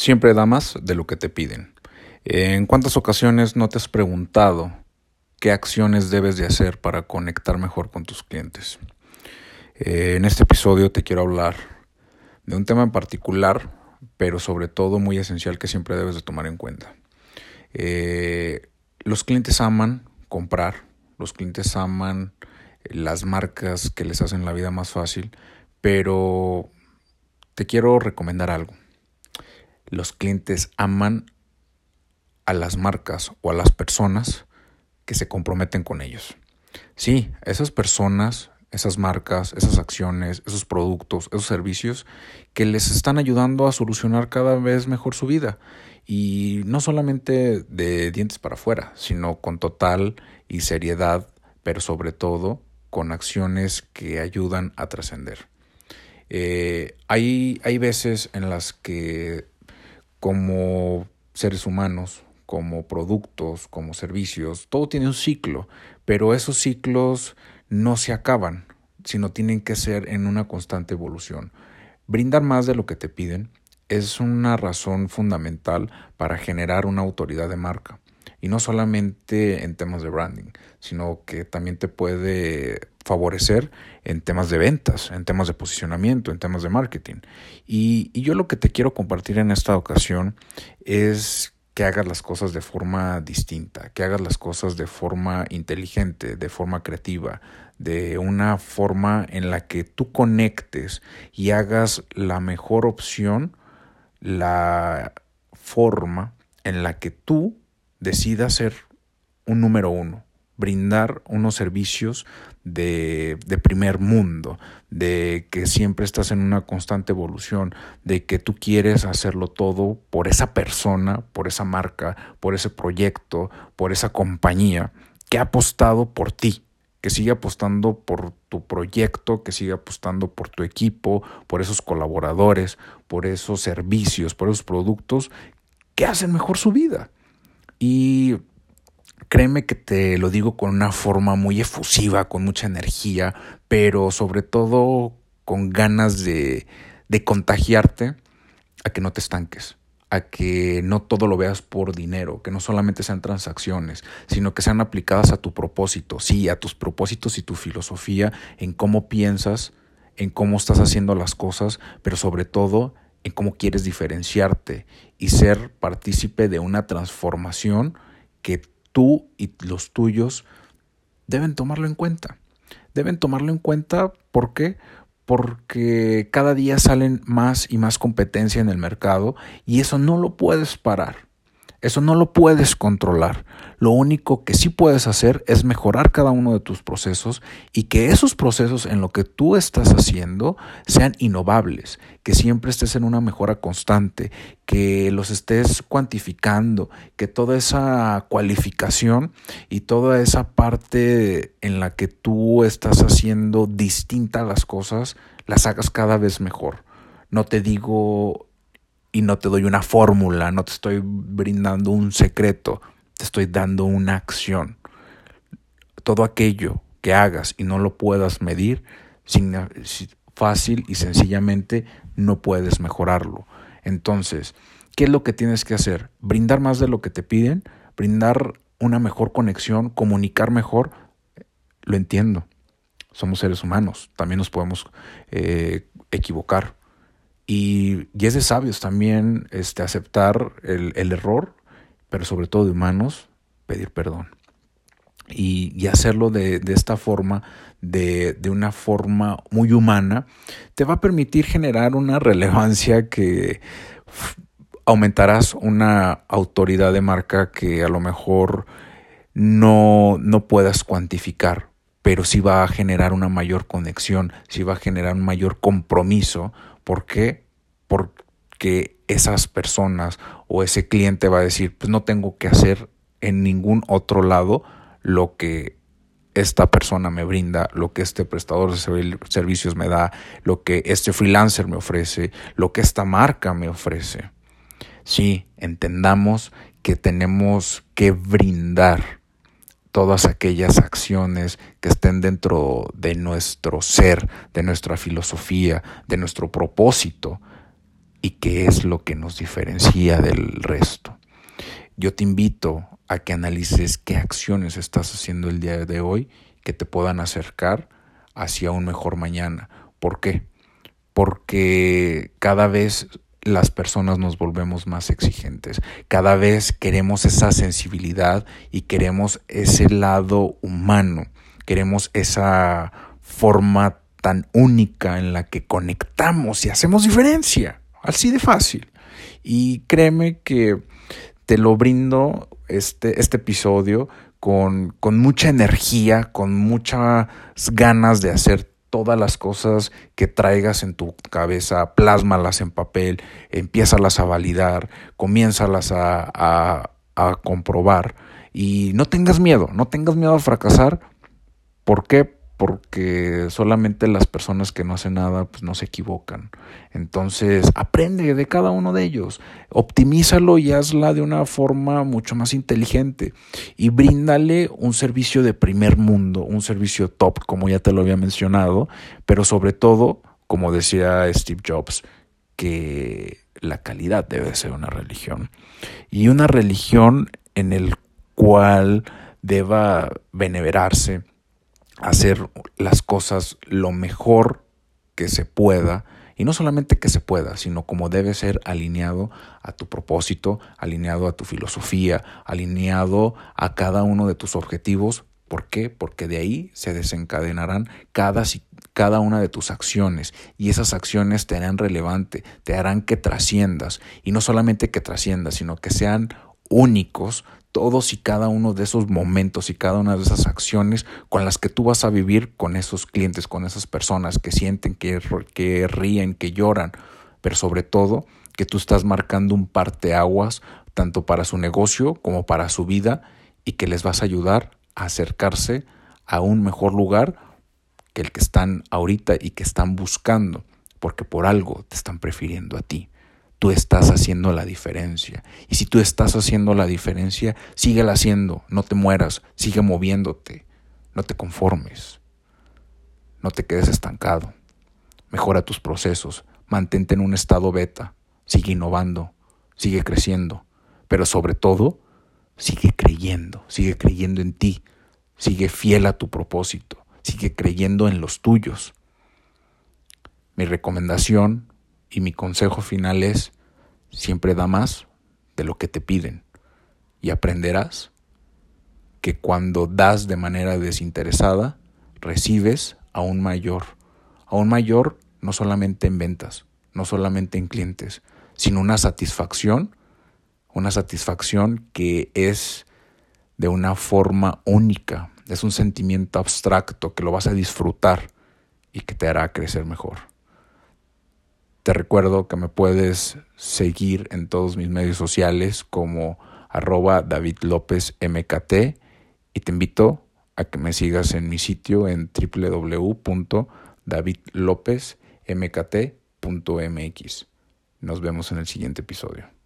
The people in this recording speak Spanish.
Siempre da más de lo que te piden. ¿En cuántas ocasiones no te has preguntado qué acciones debes de hacer para conectar mejor con tus clientes? Eh, en este episodio te quiero hablar de un tema en particular, pero sobre todo muy esencial que siempre debes de tomar en cuenta. Eh, los clientes aman comprar, los clientes aman las marcas que les hacen la vida más fácil, pero te quiero recomendar algo los clientes aman a las marcas o a las personas que se comprometen con ellos. Sí, esas personas, esas marcas, esas acciones, esos productos, esos servicios que les están ayudando a solucionar cada vez mejor su vida. Y no solamente de dientes para afuera, sino con total y seriedad, pero sobre todo con acciones que ayudan a trascender. Eh, hay, hay veces en las que como seres humanos, como productos, como servicios, todo tiene un ciclo, pero esos ciclos no se acaban, sino tienen que ser en una constante evolución. Brindar más de lo que te piden es una razón fundamental para generar una autoridad de marca. Y no solamente en temas de branding, sino que también te puede favorecer en temas de ventas, en temas de posicionamiento, en temas de marketing. Y, yo lo que te quiero compartir en esta ocasión es que hagas las cosas de forma distinta, que hagas las cosas de forma inteligente, de forma creativa, de una forma en la que tú conectes y hagas la mejor opción, la forma en la que tú decida ser un número uno, brindar unos servicios de, de, primer mundo, de que siempre estás en una constante evolución, de que tú quieres hacerlo todo por esa persona, por esa marca, por ese proyecto, por esa compañía que ha apostado por ti, que sigue apostando por tu proyecto, que sigue apostando por tu equipo, por esos colaboradores, por esos servicios, por esos productos que hacen mejor su vida. Y créeme que te lo digo con una forma muy efusiva, con mucha energía, pero sobre todo con ganas de, de contagiarte a que no te estanques a que no todo lo veas por dinero, que no solamente sean transacciones, sino que sean aplicadas a tu propósito, sí, a tus propósitos y tu filosofía, en cómo piensas, en cómo estás haciendo las cosas, pero sobre todo en cómo quieres diferenciarte y ser partícipe de una transformación que tú y los tuyos deben tomarlo en cuenta. Deben tomarlo en cuenta, ¿por qué? Porque cada día salen más y más competencia en el mercado y eso no lo puedes parar. Eso no lo puedes controlar. Lo único que sí puedes hacer es mejorar cada uno de tus procesos y que esos procesos en lo que tú estás haciendo sean innovables, que siempre estés en una mejora constante, que los estés cuantificando, que toda esa cualificación y toda esa parte en la que tú estás haciendo distintas las cosas, las hagas cada vez mejor. No te digo y no te doy una fórmula, no te estoy brindando un secreto, te estoy dando una acción. Todo aquello que hagas y no lo puedas medir, fácil y sencillamente no puedes mejorarlo. Entonces, ¿qué es lo que tienes que hacer? Brindar más de lo que te piden, brindar una mejor conexión, comunicar mejor. Lo entiendo. Somos seres humanos, también nos podemos eh, equivocar, y, es de sabios también este, aceptar el, error, pero sobre todo de humanos, pedir perdón. Y, hacerlo de, esta forma, de, de, una forma muy humana, te va a permitir generar una relevancia que aumentarás una autoridad de marca que a lo mejor no, no puedas cuantificar, pero sí va a generar una mayor conexión, sí va a generar un mayor compromiso ¿Por qué? Porque esas personas o ese cliente va a decir, pues no tengo que hacer en ningún otro lado lo que esta persona me brinda, lo que este prestador de servicios me da, lo que este freelancer me ofrece, lo que esta marca me ofrece. Sí, entendamos que tenemos que brindar todas aquellas acciones que estén dentro de nuestro ser, de nuestra filosofía, de nuestro propósito, y qué es lo que nos diferencia del resto. Yo te invito a que analices qué acciones estás haciendo el día de hoy que te puedan acercar hacia un mejor mañana. ¿Por qué? Porque cada vez las personas nos volvemos más exigentes. Cada vez queremos esa sensibilidad y queremos ese lado humano. Queremos esa forma tan única en la que conectamos y hacemos diferencia. Así de fácil. Y créeme que te lo brindo este, este episodio con, con mucha energía, con muchas ganas de hacer todas las cosas que traigas en tu cabeza, plásmalas en papel, empiézalas a validar, comiénzalas a, a, a comprobar y no tengas miedo, no tengas miedo a fracasar. ¿Por qué? Porque solamente las personas que no hacen nada pues no se equivocan. Entonces, aprende de cada uno de ellos, optimízalo y hazla de una forma mucho más inteligente y bríndale un servicio de primer mundo, un servicio top, como ya te lo había mencionado, pero sobre todo, como decía Steve Jobs, que la calidad debe ser una religión y una religión en el cual deba venerarse hacer las cosas lo mejor que se pueda, y no solamente que se pueda, sino como debe ser alineado a tu propósito, alineado a tu filosofía, alineado a cada uno de tus objetivos. ¿Por qué? Porque de ahí se desencadenarán cada, cada una de tus acciones y esas acciones te harán relevante, te harán que trasciendas y no solamente que trasciendas, sino que sean únicos todos y cada uno de esos momentos y cada una de esas acciones con las que tú vas a vivir con esos clientes, con esas personas que sienten, que, que ríen, que lloran, pero sobre todo que tú estás marcando un parteaguas tanto para su negocio como para su vida y que les vas a ayudar a acercarse a un mejor lugar que el que están ahorita y que están buscando, porque por algo te están prefiriendo a ti tú estás haciendo la diferencia. Y si tú estás haciendo la diferencia, síguela haciendo, no te mueras, sigue moviéndote, no te conformes, no te quedes estancado, mejora tus procesos, mantente en un estado beta, sigue innovando, sigue creciendo, pero sobre todo, sigue creyendo, sigue creyendo en ti, sigue fiel a tu propósito, sigue creyendo en los tuyos. Mi recomendación y mi consejo final es, siempre da más de lo que te piden. Y aprenderás que cuando das de manera desinteresada, recibes aún mayor. Aún mayor no solamente en ventas, no solamente en clientes, sino una satisfacción, una satisfacción que es de una forma única, es un sentimiento abstracto que lo vas a disfrutar y que te hará crecer mejor. Te recuerdo que me puedes seguir en todos mis medios sociales como arroba David López MKT y te invito a que me sigas en mi sitio en www.davidlopezmkt.mx. Nos vemos en el siguiente episodio.